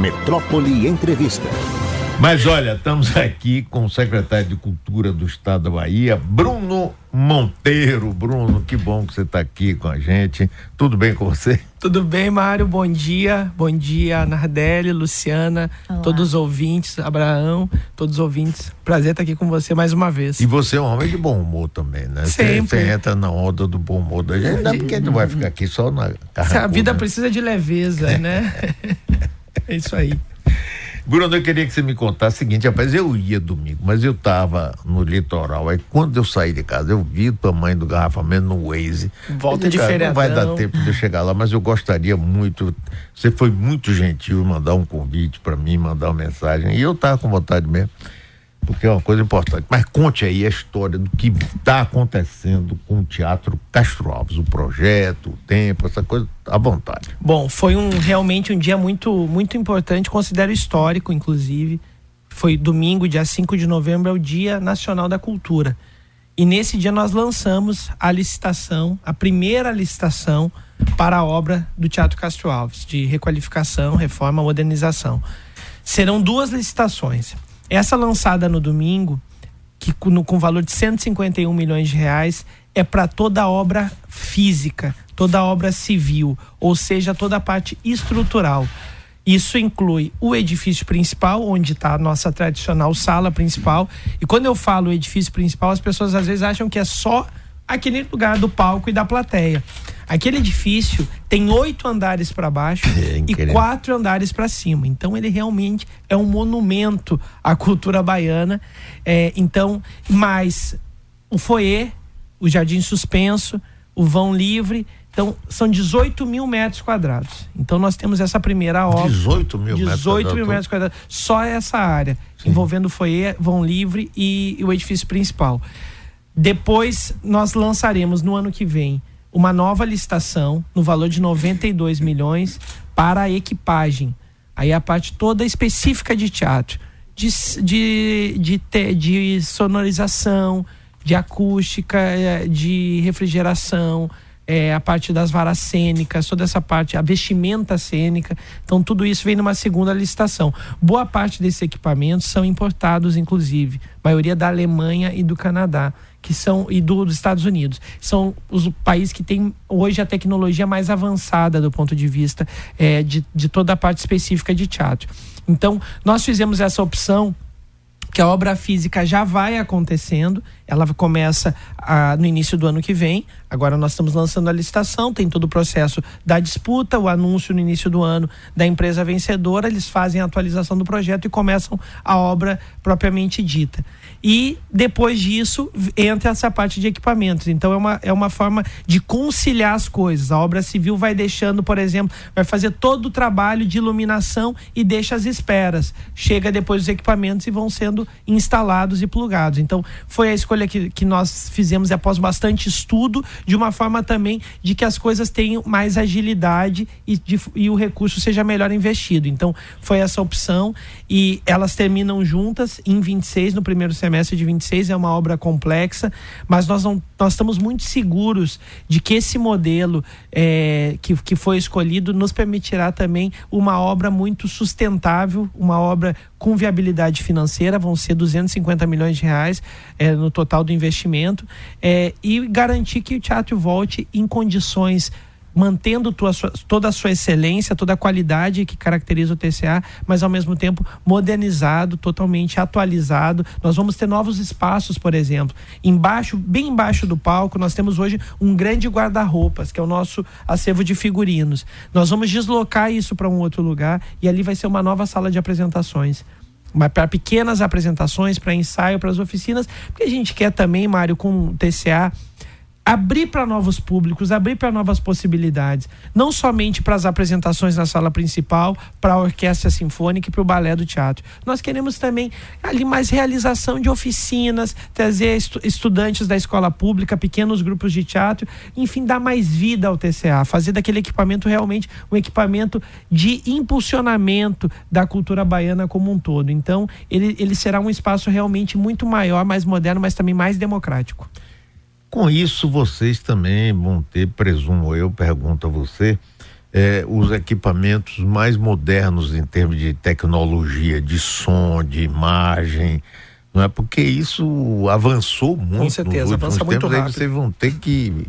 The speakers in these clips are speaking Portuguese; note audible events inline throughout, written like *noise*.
Metrópole Entrevista. Mas olha, estamos aqui com o secretário de Cultura do Estado da Bahia, Bruno Monteiro. Bruno, que bom que você está aqui com a gente. Tudo bem com você? Tudo bem, Mário. Bom dia. Bom dia, Nardelli, Luciana, Olá. todos os ouvintes, Abraão, todos os ouvintes. Prazer estar aqui com você mais uma vez. E você é um homem de bom humor também, né? Sempre. Você entra na onda do bom humor da gente, não é porque não vai ficar aqui só na carracuda. A vida precisa de leveza, né? *laughs* é isso aí. Bruno, eu queria que você me contasse o seguinte, rapaz, eu ia domingo, mas eu tava no litoral, aí quando eu saí de casa, eu vi o tamanho do garrafamento no Waze. Volta de feriadão. Não vai dar tempo de eu chegar lá, mas eu gostaria muito, você foi muito gentil mandar um convite para mim, mandar uma mensagem, e eu tava com vontade mesmo porque é uma coisa importante. Mas conte aí a história do que está acontecendo com o Teatro Castro Alves, o projeto, o tempo, essa coisa, à vontade. Bom, foi um realmente um dia muito, muito importante, considero histórico, inclusive. Foi domingo, dia 5 de novembro, é o Dia Nacional da Cultura. E nesse dia nós lançamos a licitação, a primeira licitação para a obra do Teatro Castro Alves, de requalificação, reforma, modernização. Serão duas licitações. Essa lançada no domingo, que com, com valor de 151 milhões de reais, é para toda obra física, toda obra civil, ou seja, toda a parte estrutural. Isso inclui o edifício principal, onde está a nossa tradicional sala principal. E quando eu falo edifício principal, as pessoas às vezes acham que é só aquele lugar do palco e da plateia. Aquele edifício tem oito andares para baixo *laughs* é e quatro andares para cima. Então ele realmente é um monumento à cultura baiana. É, então, mais o foyer, o jardim suspenso, o vão livre. Então, são 18 mil metros quadrados. Então, nós temos essa primeira obra. 18 mil 18 metros quadrados. mil metros quadrados. Só essa área, Sim. envolvendo o foyer, vão livre e, e o edifício principal. Depois, nós lançaremos no ano que vem uma nova licitação no valor de 92 milhões para a equipagem. Aí a parte toda específica de teatro, de, de, de, te, de sonorização, de acústica, eh, de refrigeração, é, a parte das varas cênicas, toda essa parte, a vestimenta cênica. Então, tudo isso vem numa segunda licitação. Boa parte desses equipamentos são importados, inclusive, maioria da Alemanha e do Canadá que são e do, dos Estados Unidos são os países que têm hoje a tecnologia mais avançada do ponto de vista é, de, de toda a parte específica de teatro. Então nós fizemos essa opção que a obra física já vai acontecendo, ela começa ah, no início do ano que vem. Agora nós estamos lançando a licitação, tem todo o processo da disputa, o anúncio no início do ano da empresa vencedora, eles fazem a atualização do projeto e começam a obra propriamente dita e depois disso entra essa parte de equipamentos. Então é uma, é uma forma de conciliar as coisas. A obra civil vai deixando, por exemplo, vai fazer todo o trabalho de iluminação e deixa as esperas. Chega depois os equipamentos e vão sendo instalados e plugados. Então foi a escolha que, que nós fizemos após bastante estudo, de uma forma também de que as coisas tenham mais agilidade e, de, e o recurso seja melhor investido. Então foi essa opção e elas terminam juntas em 26 no primeiro semestre semestre de 26 é uma obra complexa, mas nós, não, nós estamos muito seguros de que esse modelo é, que, que foi escolhido nos permitirá também uma obra muito sustentável, uma obra com viabilidade financeira, vão ser 250 milhões de reais é, no total do investimento, é, e garantir que o teatro volte em condições mantendo tua, toda a sua excelência, toda a qualidade que caracteriza o TCA, mas ao mesmo tempo modernizado, totalmente atualizado. Nós vamos ter novos espaços, por exemplo. Embaixo, bem embaixo do palco, nós temos hoje um grande guarda-roupas, que é o nosso acervo de figurinos. Nós vamos deslocar isso para um outro lugar e ali vai ser uma nova sala de apresentações para pequenas apresentações, para ensaio, para as oficinas, porque a gente quer também, Mário, com o TCA, abrir para novos públicos, abrir para novas possibilidades, não somente para as apresentações na sala principal, para a orquestra sinfônica e para o balé do teatro. Nós queremos também ali mais realização de oficinas, trazer estu estudantes da escola pública, pequenos grupos de teatro, enfim, dar mais vida ao TCA, fazer daquele equipamento realmente um equipamento de impulsionamento da cultura baiana como um todo. Então, ele, ele será um espaço realmente muito maior, mais moderno, mas também mais democrático. Com isso, vocês também vão ter, presumo eu, pergunto a você, é, os equipamentos mais modernos em termos de tecnologia, de som, de imagem, não é? Porque isso avançou muito. Com certeza, avança muito rápido. vocês vão ter que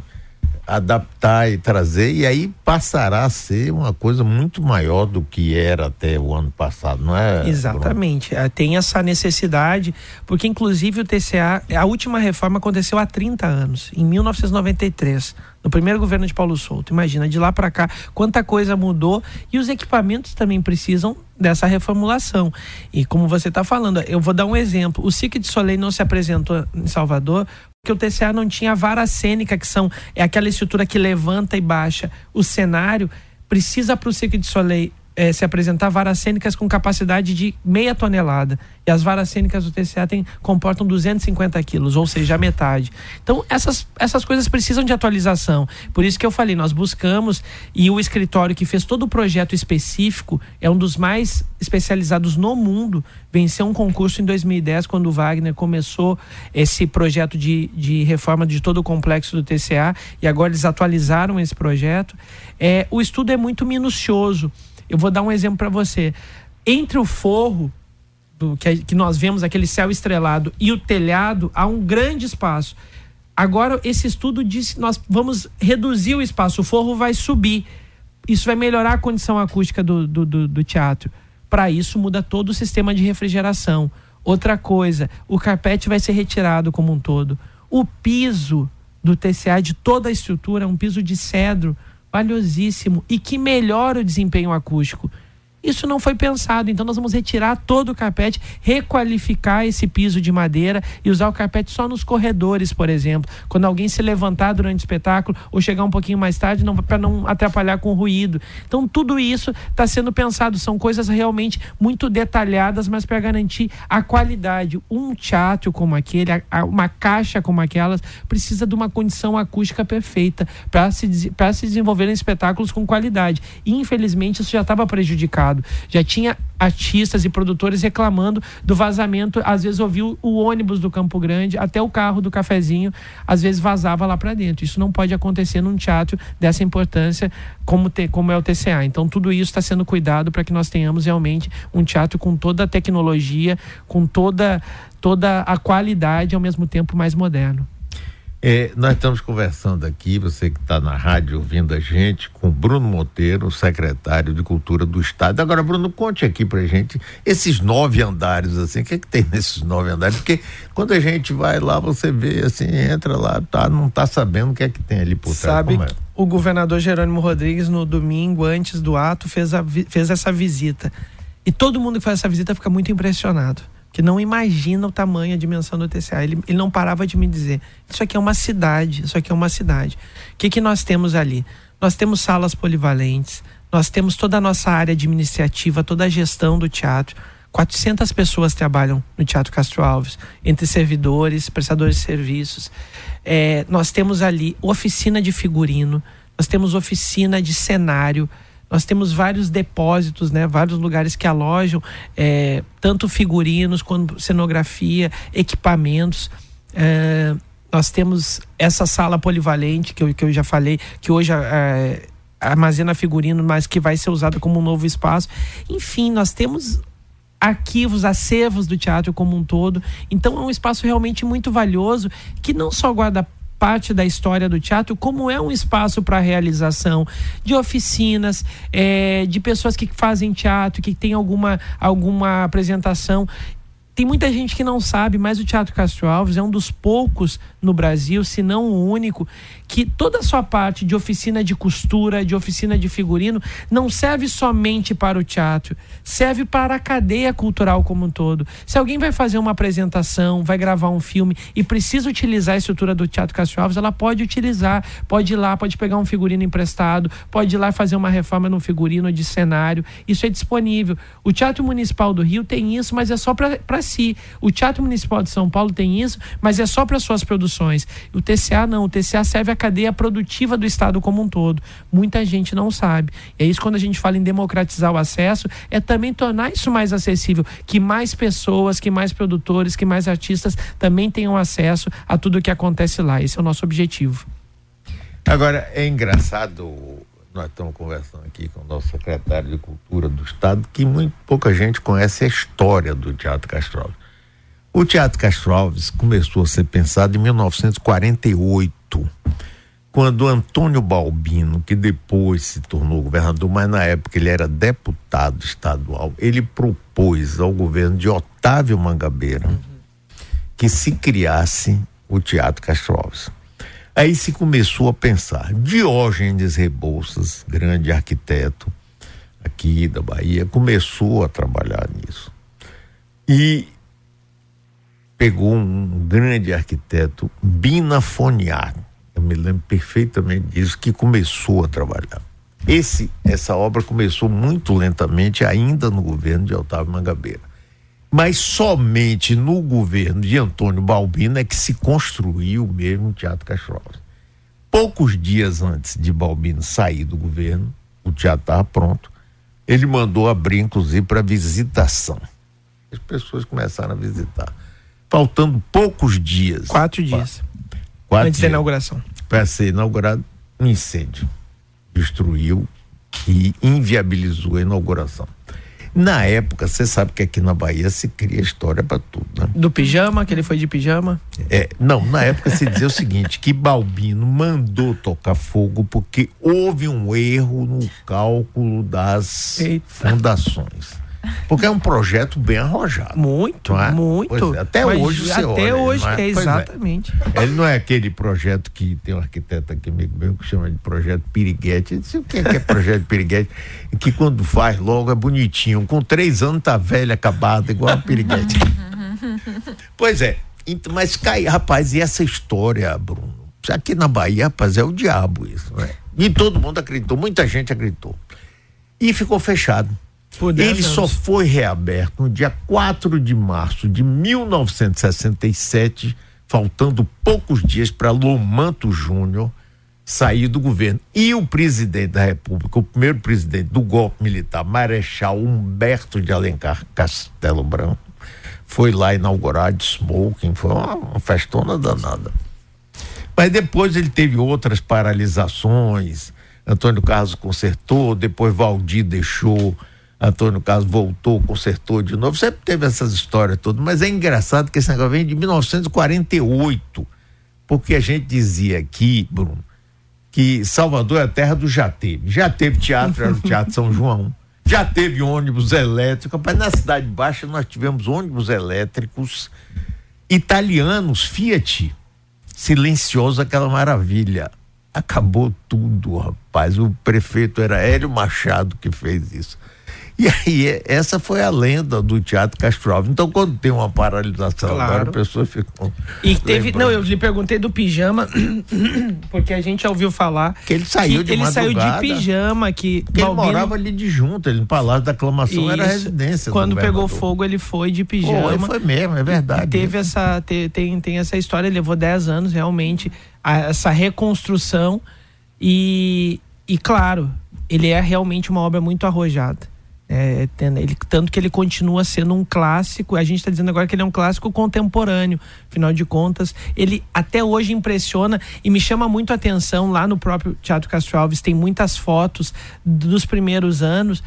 adaptar e trazer, e aí passará a ser uma coisa muito maior do que era até o ano passado, não é? Exatamente. Bruno? É, tem essa necessidade, porque inclusive o TCA, a última reforma aconteceu há 30 anos, em 1993 no primeiro governo de Paulo Souto. Imagina, de lá para cá, quanta coisa mudou e os equipamentos também precisam dessa reformulação. E como você está falando, eu vou dar um exemplo. O Cirque de Soleil não se apresentou em Salvador porque o TCA não tinha vara cênica, que são é aquela estrutura que levanta e baixa o cenário. Precisa para o Cirque de Soleil é, se apresentar varas cênicas com capacidade de meia tonelada. E as varas cênicas do TCA tem, comportam 250 quilos, ou seja, a metade. Então, essas, essas coisas precisam de atualização. Por isso que eu falei, nós buscamos, e o escritório que fez todo o projeto específico é um dos mais especializados no mundo. Venceu um concurso em 2010, quando o Wagner começou esse projeto de, de reforma de todo o complexo do TCA, e agora eles atualizaram esse projeto. É, o estudo é muito minucioso. Eu vou dar um exemplo para você. Entre o forro do, que, que nós vemos, aquele céu estrelado, e o telhado, há um grande espaço. Agora, esse estudo diz que nós vamos reduzir o espaço, o forro vai subir. Isso vai melhorar a condição acústica do, do, do, do teatro. Para isso, muda todo o sistema de refrigeração. Outra coisa, o carpete vai ser retirado como um todo. O piso do TCA, de toda a estrutura, é um piso de cedro valiosíssimo e que melhora o desempenho acústico. Isso não foi pensado, então nós vamos retirar todo o carpete, requalificar esse piso de madeira e usar o carpete só nos corredores, por exemplo. Quando alguém se levantar durante o espetáculo ou chegar um pouquinho mais tarde, para não atrapalhar com o ruído. Então, tudo isso está sendo pensado, são coisas realmente muito detalhadas, mas para garantir a qualidade. Um teatro como aquele, uma caixa como aquelas, precisa de uma condição acústica perfeita para se, se desenvolverem espetáculos com qualidade. E, infelizmente, isso já estava prejudicado passado. Já tinha artistas e produtores reclamando do vazamento. Às vezes ouviu o ônibus do Campo Grande, até o carro do cafezinho, às vezes vazava lá para dentro. Isso não pode acontecer num teatro dessa importância como, te, como é o TCA. Então tudo isso está sendo cuidado para que nós tenhamos realmente um teatro com toda a tecnologia, com toda, toda a qualidade, ao mesmo tempo mais moderno. É, nós estamos conversando aqui, você que está na rádio ouvindo a gente, com Bruno Monteiro, secretário de Cultura do Estado. Agora, Bruno, conte aqui pra gente esses nove andares, assim, o que é que tem nesses nove andares? Porque quando a gente vai lá, você vê, assim, entra lá, tá, não está sabendo o que é que tem ali por trás. Sabe, é? o governador Jerônimo Rodrigues, no domingo, antes do ato, fez, a, fez essa visita. E todo mundo que faz essa visita fica muito impressionado que não imagina o tamanho, a dimensão do TCA. Ele, ele não parava de me dizer: isso aqui é uma cidade, isso aqui é uma cidade. O que, que nós temos ali? Nós temos salas polivalentes, nós temos toda a nossa área administrativa, toda a gestão do teatro. 400 pessoas trabalham no Teatro Castro Alves, entre servidores, prestadores de serviços. É, nós temos ali oficina de figurino, nós temos oficina de cenário, nós temos vários depósitos, né, vários lugares que alojam é, tanto figurinos quanto cenografia, equipamentos. É, nós temos essa sala polivalente que eu, que eu já falei, que hoje é, armazena figurino, mas que vai ser usada como um novo espaço. Enfim, nós temos arquivos, acervos do teatro como um todo. Então é um espaço realmente muito valioso que não só guarda parte da história do teatro, como é um espaço para realização de oficinas, é, de pessoas que fazem teatro, que tem alguma, alguma apresentação tem muita gente que não sabe, mas o Teatro Castro Alves é um dos poucos no Brasil, se não o único, que toda a sua parte de oficina de costura, de oficina de figurino, não serve somente para o teatro, serve para a cadeia cultural como um todo. Se alguém vai fazer uma apresentação, vai gravar um filme e precisa utilizar a estrutura do Teatro Castro Alves, ela pode utilizar, pode ir lá, pode pegar um figurino emprestado, pode ir lá fazer uma reforma no figurino de cenário, isso é disponível. O Teatro Municipal do Rio tem isso, mas é só para O Teatro Municipal de São Paulo tem isso, mas é só para suas produções. O TCA não, o TCA serve a cadeia produtiva do Estado como um todo. Muita gente não sabe. E é isso quando a gente fala em democratizar o acesso, é também tornar isso mais acessível, que mais pessoas, que mais produtores, que mais artistas também tenham acesso a tudo o que acontece lá. Esse é o nosso objetivo. Agora, é engraçado, nós estamos conversando aqui com o nosso secretário de Cultura do Estado, que muito pouca gente conhece a história do Teatro Castro Alves. O Teatro Castro Alves começou a ser pensado em 1948, quando Antônio Balbino, que depois se tornou governador, mas na época ele era deputado estadual, ele propôs ao governo de Otávio Mangabeira uhum. que se criasse o Teatro Castro Alves. Aí se começou a pensar. Diógenes Rebouças, grande arquiteto aqui da Bahia, começou a trabalhar nisso. E pegou um grande arquiteto, Bina Foniar, eu me lembro perfeitamente disso, que começou a trabalhar. Esse, essa obra começou muito lentamente, ainda no governo de Otávio Mangabeira mas somente no governo de Antônio Balbino é que se construiu mesmo o Teatro Castro Poucos dias antes de Balbino sair do governo, o teatro estava pronto, ele mandou abrir, inclusive, para visitação. As pessoas começaram a visitar. Faltando poucos dias. Quatro dias. Quatro antes dias, da inauguração. Para ser inaugurado, um incêndio destruiu e inviabilizou a inauguração. Na época, você sabe que aqui na Bahia se cria história para tudo, né? Do pijama, que ele foi de pijama? É, não, na época se dizia o seguinte, que Balbino mandou tocar fogo porque houve um erro no cálculo das Eita. fundações. Porque é um projeto bem arrojado. Muito, é? muito. É, até mas hoje você Até olha, hoje, é? é, exatamente. É. Ele não é aquele projeto que tem um arquiteto aqui amigo meu que chama de projeto Piriguete. Ele disse o que é, que é projeto Piriguete? Que quando faz logo é bonitinho. Com três anos tá velho, acabado, igual a Piriguete. *laughs* pois é. Mas cai, rapaz, e essa história, Bruno? Aqui na Bahia, rapaz, é o diabo isso, né? E todo mundo acreditou, muita gente acreditou. E ficou fechado. Ele só foi reaberto no dia 4 de março de 1967, faltando poucos dias para Lomanto Júnior sair do governo. E o presidente da República, o primeiro presidente do golpe militar, Marechal Humberto de Alencar Castelo Branco, foi lá inaugurar de smoking, foi uma, uma festona danada. Mas depois ele teve outras paralisações. Antônio Carlos consertou, depois Valdir deixou Antônio Carlos voltou, consertou de novo. Sempre teve essas histórias todas, mas é engraçado que esse negócio vem de 1948. Porque a gente dizia aqui, Bruno, que Salvador é a terra do já teve. Já teve teatro, era o Teatro São João. Já teve ônibus elétrico. Mas na Cidade Baixa nós tivemos ônibus elétricos italianos, Fiat. Silencioso, aquela maravilha. Acabou tudo, rapaz. O prefeito era Hélio Machado que fez isso. E aí, é, essa foi a lenda do Teatro Castro Alves. Então, quando tem uma paralisação claro. agora, a pessoa ficou. E teve. Lembrando. Não, eu lhe perguntei do pijama, *clears throat* porque a gente já ouviu falar. Que ele saiu de Ele saiu de pijama, que. Porque Balbino... ele morava ali de junto, ele no Palácio da Aclamação Isso. era a residência. Quando pegou fogo, ele foi de pijama. Pô, foi mesmo, é verdade. teve essa. Te, tem, tem essa história, levou 10 anos realmente, a, essa reconstrução. E, e claro, ele é realmente uma obra muito arrojada. É, ele, tanto que ele continua sendo um clássico, a gente está dizendo agora que ele é um clássico contemporâneo, afinal de contas, ele até hoje impressiona e me chama muito a atenção lá no próprio Teatro Castro Alves, tem muitas fotos dos primeiros anos,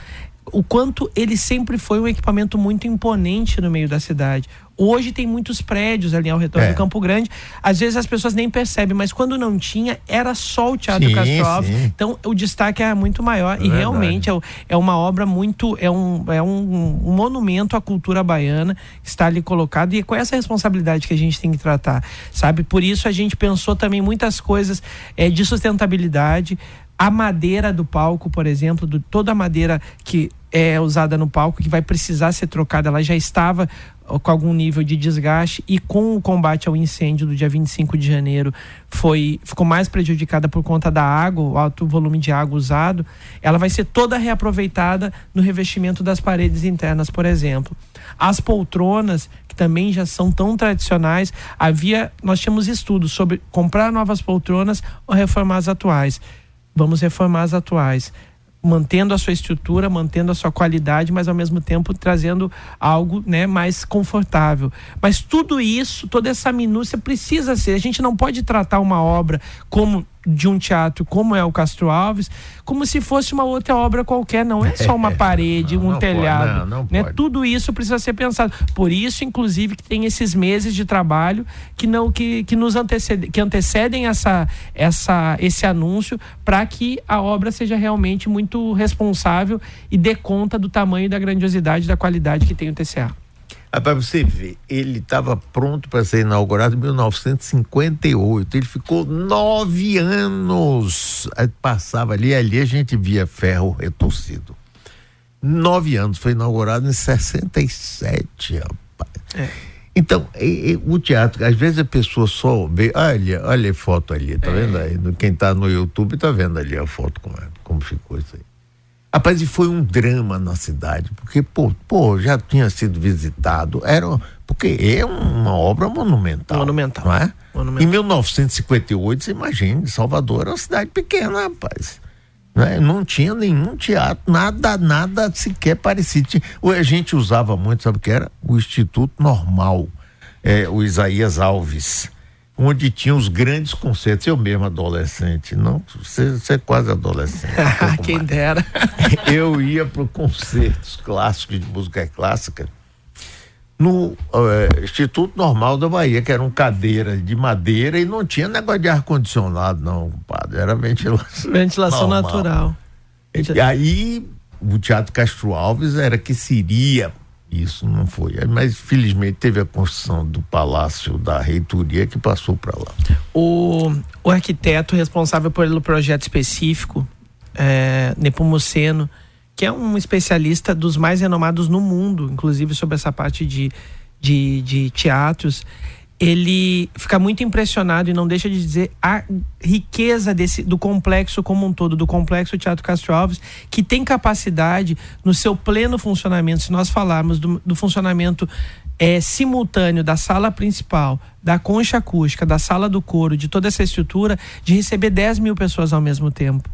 o quanto ele sempre foi um equipamento muito imponente no meio da cidade. Hoje tem muitos prédios ali ao retorno é. do Campo Grande. Às vezes as pessoas nem percebem, mas quando não tinha, era só o Teatro sim, Castro Alves. Sim. Então o destaque é muito maior. É e realmente é, é, uma obra muito. É, um, é um, um, monumento à cultura baiana que está ali colocado. E é com essa responsabilidade que a gente tem que tratar. Sabe? Por isso a gente pensou também muitas coisas é, de sustentabilidade. A madeira do palco, por exemplo, do, toda a madeira que é usada no palco, que vai precisar ser trocada, ela já estava com algum nível de desgaste e com o combate ao incêndio do dia 25 de janeiro foi ficou mais prejudicada por conta da água, o alto volume de água usado, ela vai ser toda reaproveitada no revestimento das paredes internas, por exemplo. As poltronas, que também já são tão tradicionais, havia nós tínhamos estudos sobre comprar novas poltronas ou reformar as atuais. Vamos reformar as atuais mantendo a sua estrutura, mantendo a sua qualidade, mas ao mesmo tempo trazendo algo né, mais confortável. Mas tudo isso, toda essa minúcia precisa ser. A gente não pode tratar uma obra como de um teatro como é o Castro Alves, como se fosse uma outra obra qualquer, não é só uma *laughs* parede, não, um não telhado, pode, não, né? pode. Tudo isso precisa ser pensado. Por isso, inclusive, que tem esses meses de trabalho que não que, que nos antecedem, que antecedem essa, essa esse anúncio para que a obra seja realmente muito responsável e dê conta do tamanho, da grandiosidade, da qualidade que tem o TCA. Ah, para você ver, ele estava pronto para ser inaugurado em 1958. Ele ficou nove anos. Passava ali, ali a gente via ferro retorcido. Nove anos, foi inaugurado em 67, rapaz. É. Então, e- e o teatro, às vezes a pessoa só vê, olha, olha a foto ali, tá vendo aí? Quem tá no YouTube tá vendo ali a foto como, é, como ficou isso aí. Rapaz, e foi um drama na cidade, porque, pô, pô, já tinha sido visitado, era, porque é uma obra monumental. Monumental. Não é? Monumental. Em 1958, você imagina, Salvador era uma cidade pequena, rapaz. Né? Não tinha nenhum teatro, nada, nada sequer parecido. A gente usava muito, sabe o que era? O Instituto Normal, é, o Isaías Alves, onde tinha os grandes concertos. Eu mesmo, adolescente, não, você, você é quase adolescente. um *laughs* Quem mais. dera. *laughs* eu ia para concertos clássicos de música clássica no eh, Instituto Normal da Bahia, que eram cadeiras de madeira e não tinha negócio de ar-condicionado, não, compadre. Era ventilação. Ventilação normal. natural. E aí o Teatro Castro Alves era que seria. Isso não foi. Mas felizmente teve a construção do Palácio da Reitoria que passou para lá. O, o arquiteto responsável pelo projeto específico, é, Nepomuceno, que é um especialista dos mais renomados no mundo, inclusive sobre essa parte de, de, de teatros, ele fica muito impressionado e não deixa de dizer a riqueza desse, do complexo como um todo, do complexo Teatro Castro Alves, que tem capacidade no seu pleno funcionamento, se nós falarmos do, do funcionamento é, simultâneo da sala principal, da concha acústica, da sala do coro, de toda essa estrutura, de receber 10 mil pessoas ao mesmo tempo.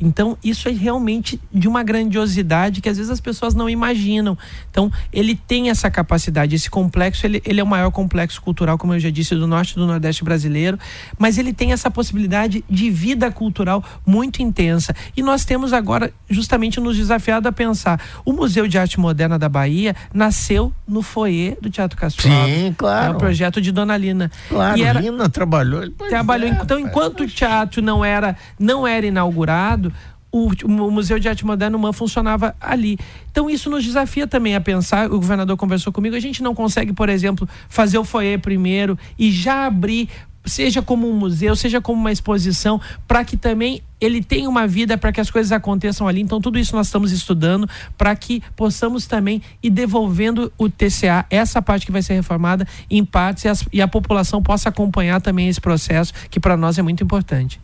Então, isso é realmente de uma grandiosidade que às vezes as pessoas não imaginam. Então, ele tem essa capacidade. Esse complexo, ele, ele é o maior complexo cultural, como eu já disse, do norte e do nordeste brasileiro, mas ele tem essa possibilidade de vida cultural muito intensa. E nós temos agora, justamente, nos desafiado a pensar. O Museu de Arte Moderna da Bahia nasceu no foyer do Teatro Castro Sim, claro. É o projeto de Dona Lina. Claro, E era- Lina trabalhou. Trabalhou. é, então, enquanto o teatro não era, não era inaugurado, o, o Museu de Arte Moderna MAN funcionava ali. Então, isso nos desafia também a pensar. O governador conversou comigo. A gente não consegue, por exemplo, fazer o foyer primeiro e já abrir. Seja como um museu, seja como uma exposição, para que também ele tenha uma vida, para que as coisas aconteçam ali. Então, tudo isso nós estamos estudando para que possamos também ir devolvendo o TCA, essa parte que vai ser reformada, em partes, e, as- e a população possa acompanhar também esse processo, que para nós é muito importante.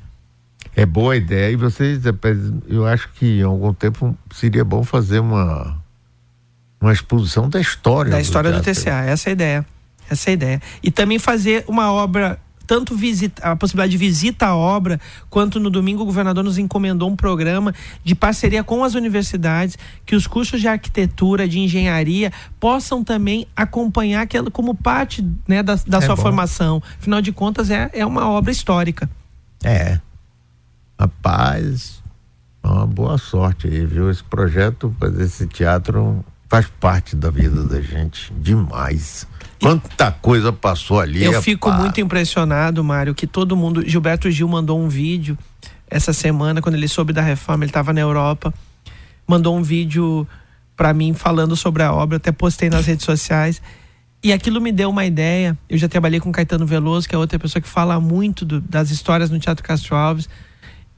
É boa ideia. E vocês, rapaz, eu acho que em algum tempo seria bom fazer uma, uma exposição da história. da história do teatro. TCA, essa é a ideia. Essa é a ideia. E também fazer uma obra, tanto visita, a possibilidade de visita à obra, quanto no domingo o governador nos encomendou um programa de parceria com as universidades, que os cursos de arquitetura, de engenharia, possam também acompanhar aquela como parte né, da, da É sua bom. formação. Afinal de contas, é, é uma obra histórica. É. Rapaz, uma boa sorte aí, viu? Esse projeto, fazer esse teatro faz parte da vida da gente demais. Quanta coisa passou ali. Eu fico muito impressionado, Mário, que todo mundo. Gilberto Gil mandou um vídeo essa semana, quando ele soube da reforma, ele estava na Europa. Mandou um vídeo para mim falando sobre a obra, até postei nas redes sociais. E aquilo me deu uma ideia. Eu já trabalhei com Caetano Veloso, que é outra pessoa que fala muito do- das histórias no Teatro Castro Alves.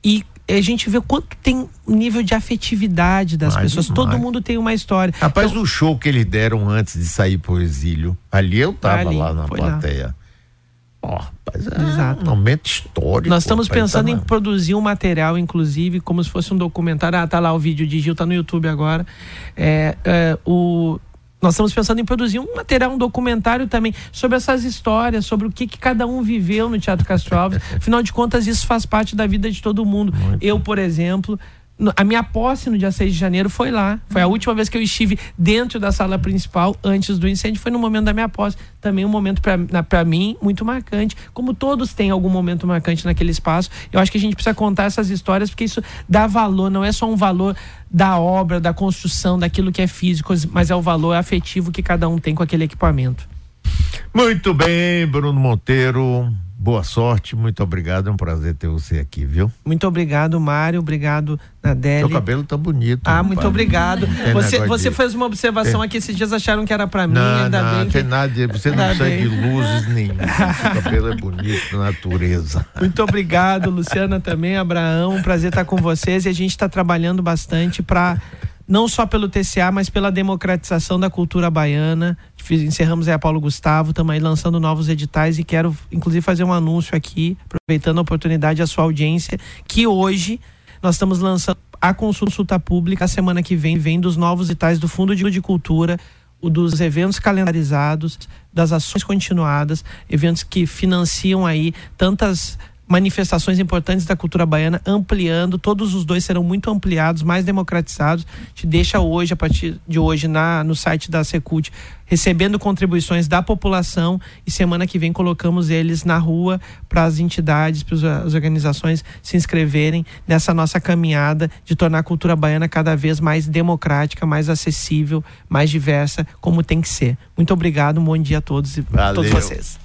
E a gente vê quanto tem um nível de afetividade das Mas pessoas. demais. Todo mundo tem uma história. Rapaz, Então, o show que eles deram antes de sair pro exílio, ali eu tava Ali, lá na lá. plateia. Ó, rapaz, é Exato. um momento histórico. Nós estamos rapaz, pensando em tava- produzir um material, inclusive, como se fosse um documentário. Ah, tá lá o vídeo de Gil, tá no YouTube agora. É, é, o, nós estamos pensando em produzir um material, um documentário também, sobre essas histórias, sobre o que, que cada um viveu no Teatro Castro Alves. Afinal de contas, isso faz parte da vida de todo mundo. Eu, por exemplo. A minha posse no dia 6 de janeiro foi lá. Foi a última vez que eu estive dentro da sala principal antes do incêndio, foi no momento da minha posse. Também um momento para mim muito marcante. Como todos têm algum momento marcante naquele espaço, eu acho que a gente precisa contar essas histórias porque isso dá valor, não é só um valor da obra, da construção, daquilo que é físico, mas é o valor afetivo que cada um tem com aquele equipamento. Muito bem, Bruno Monteiro. Boa sorte, muito obrigado. É um prazer ter você aqui, viu? Muito obrigado, Mário. Obrigado, Nadeli. Seu cabelo tá bonito. Ah, muito obrigado. Você, você de... fez uma observação tem... aqui, esses dias acharam que era para mim, não, ainda não, bem. Tem nada, de, você não precisa de luzes nenhuma. *laughs* Seu cabelo é bonito, natureza. Muito obrigado, Luciana também, Abraão. Um prazer estar com vocês e a gente está trabalhando bastante para não só pelo TCA, mas pela democratização da cultura baiana. Encerramos aí a Paulo Gustavo, estamos aí lançando novos editais e quero, inclusive, fazer um anúncio aqui, aproveitando a oportunidade, a sua audiência, que hoje nós estamos lançando a consulta pública. A semana que vem, vem dos novos editais do Fundo de Cultura, dos eventos calendarizados, das ações continuadas, eventos que financiam aí tantas manifestações importantes da cultura baiana, ampliando, todos os dois serão muito ampliados, mais democratizados. Te deixa hoje, a partir de hoje, na, no site da Secult, recebendo contribuições da população e semana que vem colocamos eles na rua para as entidades, para as organizações se inscreverem nessa nossa caminhada de tornar a cultura baiana cada vez mais democrática, mais acessível, mais diversa, como tem que ser. Muito obrigado, um bom dia a todos e a todos vocês.